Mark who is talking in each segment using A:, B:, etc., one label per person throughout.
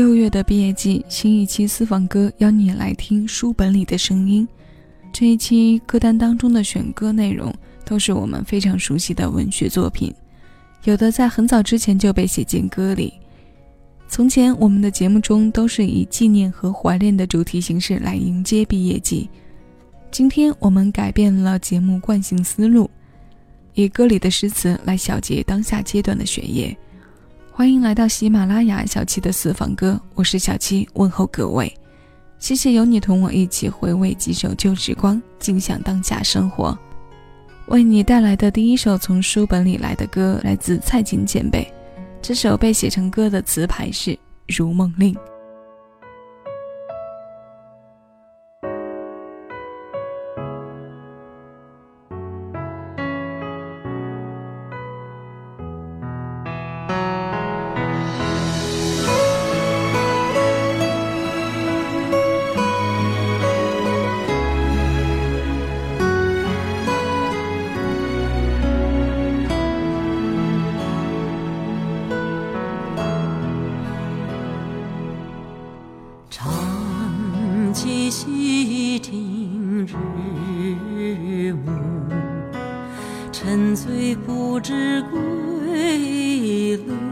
A: 六月的毕业季，新一期私房歌邀你来听书本里的声音。这一期歌单当中的选歌内容都是我们非常熟悉的文学作品，有的在很早之前就被写进歌里。从前我们的节目中都是以纪念和怀念的主题形式来迎接毕业季，今天我们改变了节目惯性思路，以歌里的诗词来小结当下阶段的学业。欢迎来到喜马拉雅小七的私房歌，我是小七，问候各位。谢谢有你同我一起回味几首旧时光，尽享当下生活。为你带来的第一首从书本里来的歌，来自蔡琴前辈。这首被写成歌的词牌是《如梦令》。
B: 起细听日暮沉醉不知归路。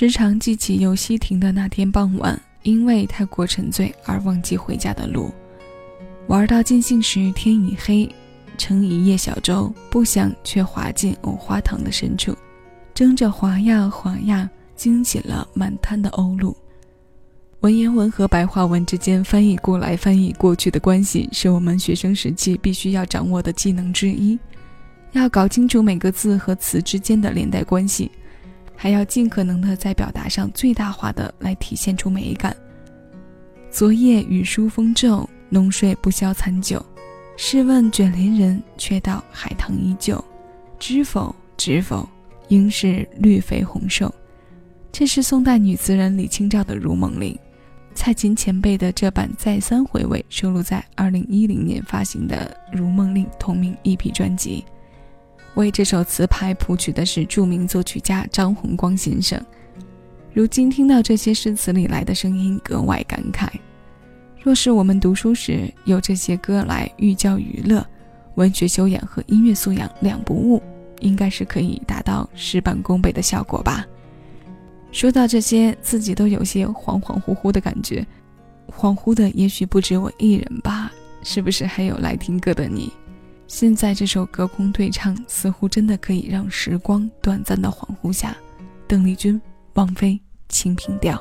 A: 时常记起游西亭的那天傍晚，因为太过沉醉而忘记回家的路。玩到尽兴时，天已黑，撑一叶小舟，不想却滑进藕花塘的深处，争着划呀划呀，惊起了满滩的鸥鹭。文言文和白话文之间翻译过来翻译过去的关系，是我们学生时期必须要掌握的技能之一。要搞清楚每个字和词之间的连带关系，还要尽可能的在表达上最大化的来体现出美感。昨夜雨疏风骤，浓睡不消残酒。试问卷帘人，却道海棠依旧。知否？知否？应是绿肥红瘦。这是宋代女词人李清照的《如梦令》。蔡琴前辈的这版再三回味收录在2010年发行的《如梦令》同名 EP 专辑。为这首词牌谱曲的是著名作曲家张弘光先生。如今听到这些诗词里来的声音，格外感慨。若是我们读书时有这些歌来寓教于乐，文学修养和音乐素养两不误，应该是可以达到事半功倍的效果吧。说到这些，自己都有些恍恍惚惚的感觉，恍惚的也许不止我一人吧？是不是还有来听歌的你？现在这首隔空对唱，似乎真的可以让时光短暂的恍惚下。邓丽君、王菲《清平调》。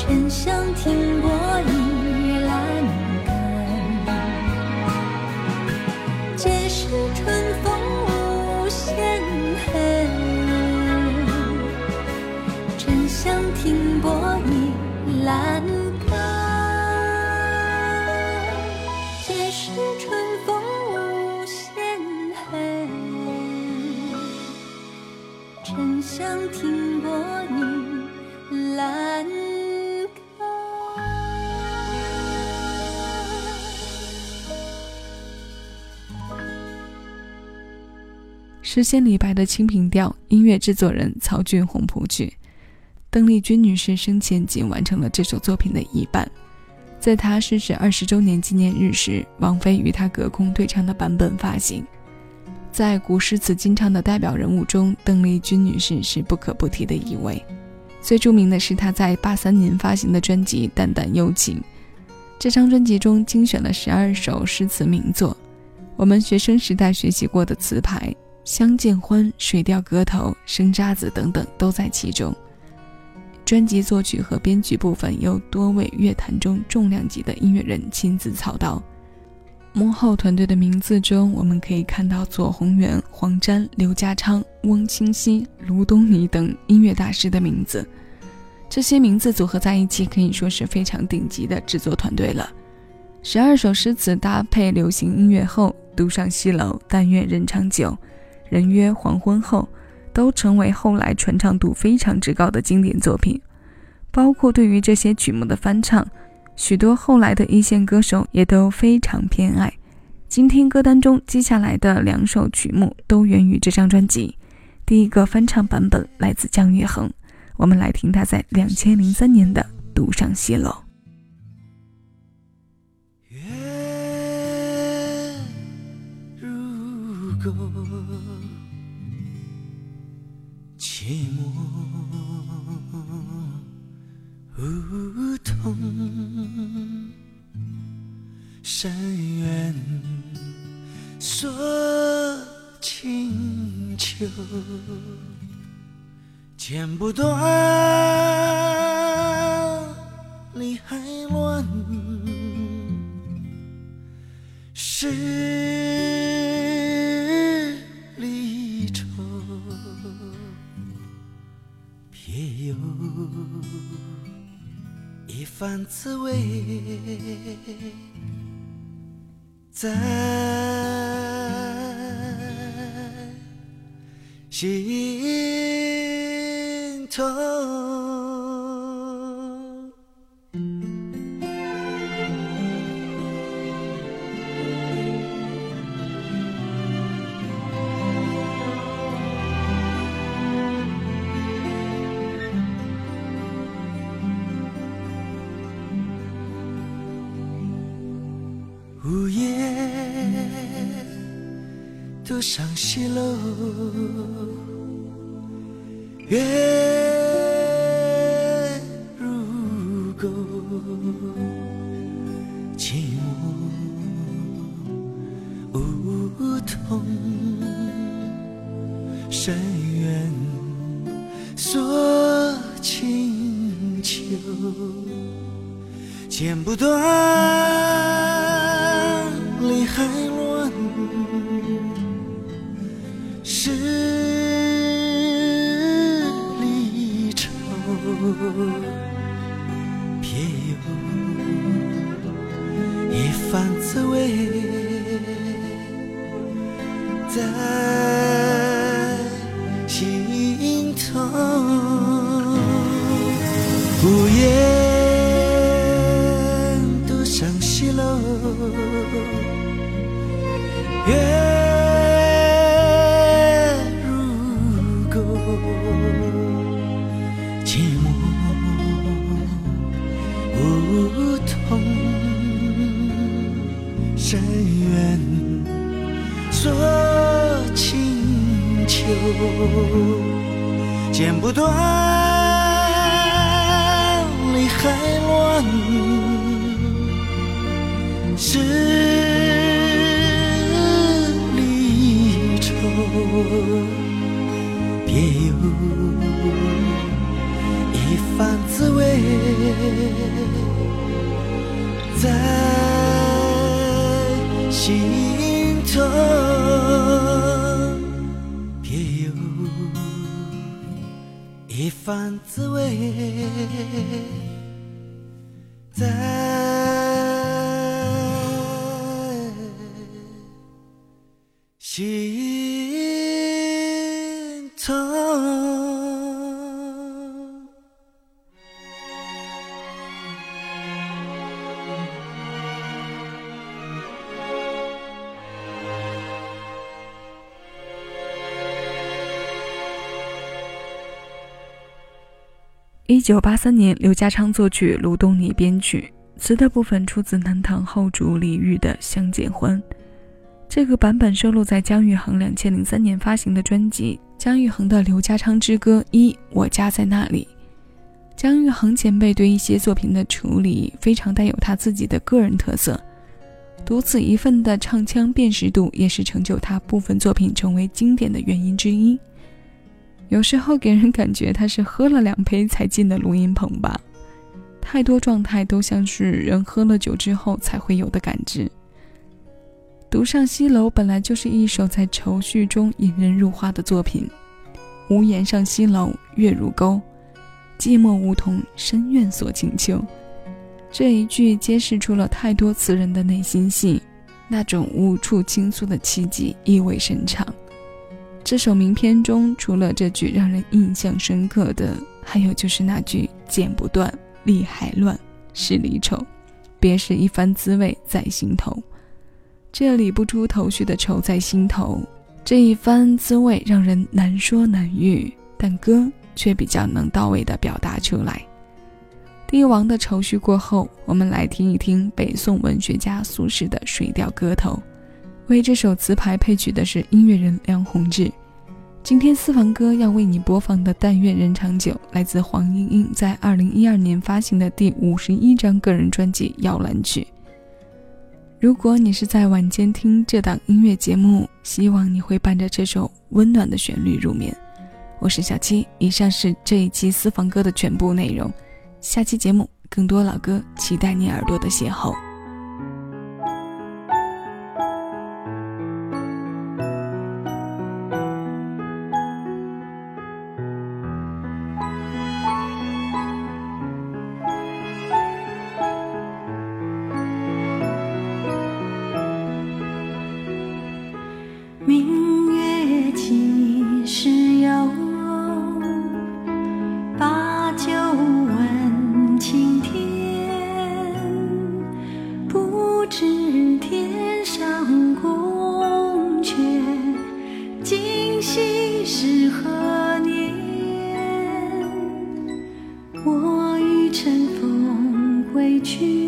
B: 沉香停泊
A: 诗仙李白的《清平调》，音乐制作人曹俊宏谱曲。邓丽君女士生前仅完成了这首作品的一半，在她逝世二十周年纪念日时，王菲与她隔空对唱的版本发行。在古诗词金唱的代表人物中，邓丽君女士是不可不提的一位。最著名的是她在八三年发行的专辑《淡淡幽情》，这张专辑中精选了十二首诗词名作，我们学生时代学习过的词牌。《相见欢》《水调歌头》《生渣子》等等都在其中。专辑作曲和编曲部分由多位乐坛中重量级的音乐人亲自操刀。幕后团队的名字中，我们可以看到左宏元、黄沾、刘家昌、翁清溪、卢东尼等音乐大师的名字。这些名字组合在一起，可以说是非常顶级的制作团队了。十二首诗词搭配流行音乐后，独上西楼，但愿人长久。人约黄昏后，都成为后来传唱度非常之高的经典作品。包括对于这些曲目的翻唱，许多后来的一线歌手也都非常偏爱。今天歌单中接下来的两首曲目都源于这张专辑。第一个翻唱版本来自姜育恒，我们来听他在两千零三年的《独上西楼》。
C: 如钩，寂寞梧桐，深渊锁清秋，剪不断，一番滋味在心头。上西楼，月一番滋味，在一
A: 九八三年，刘家昌作曲，卢东尼编曲，词的部分出自南唐后主李煜的《相见欢》。这个版本收录在姜育恒两千零三年发行的专辑《姜育恒的刘家昌之歌一我家在那里》。姜育恒前辈对一些作品的处理非常带有他自己的个人特色，独此一份的唱腔辨识度也是成就他部分作品成为经典的原因之一。有时候给人感觉他是喝了两杯才进的录音棚吧，太多状态都像是人喝了酒之后才会有的感知。独上西楼本来就是一首在愁绪中引人入画的作品，无言上西楼月如钩，寂寞梧桐深院锁清秋。这一句揭示出了太多词人的内心戏，那种无处倾诉的凄寂意味深长。这首名篇中，除了这句让人印象深刻的，还有就是那句“剪不断，理还乱，是离愁，别是一番滋味在心头”。这理不出头绪的愁在心头，这一番滋味让人难说难喻，但歌却比较能到位的表达出来。帝王的愁绪过后，我们来听一听北宋文学家苏轼的《水调歌头》。为这首词牌配曲的是音乐人梁鸿志。今天私房歌要为你播放的《但愿人长久》，来自黄莺莺在二零一二年发行的第五十一张个人专辑《摇篮曲》。如果你是在晚间听这档音乐节目，希望你会伴着这首温暖的旋律入眠。我是小七，以上是这一期私房歌的全部内容。下期节目更多老歌，期待你耳朵的邂逅。
D: 委屈。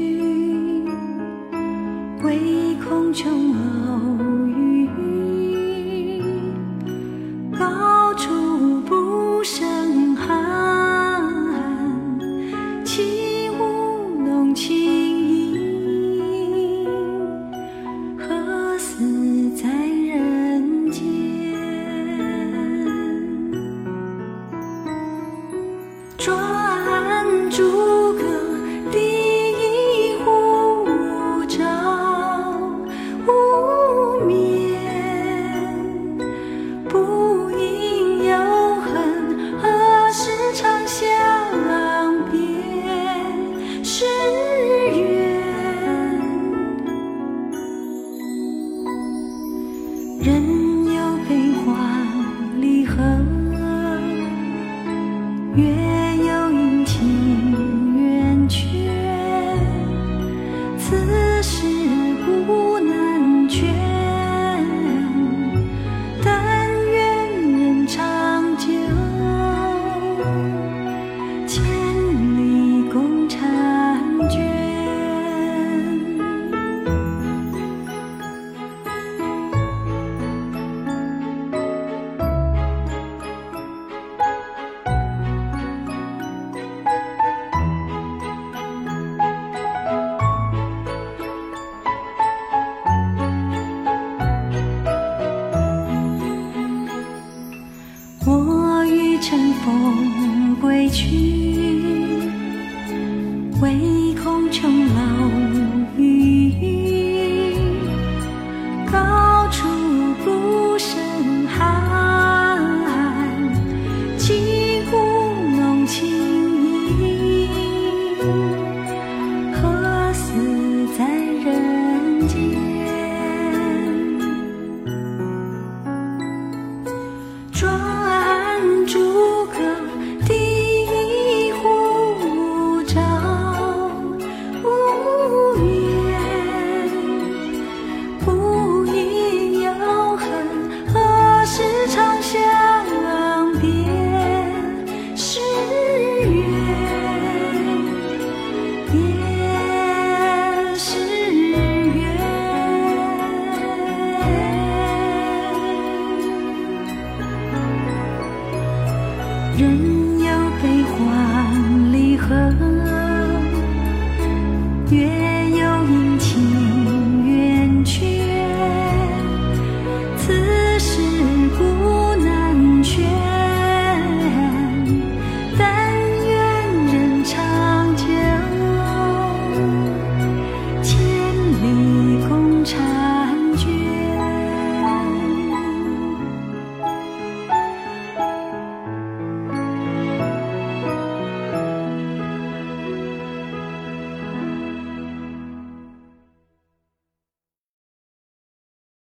D: 人有悲
B: 欢离合月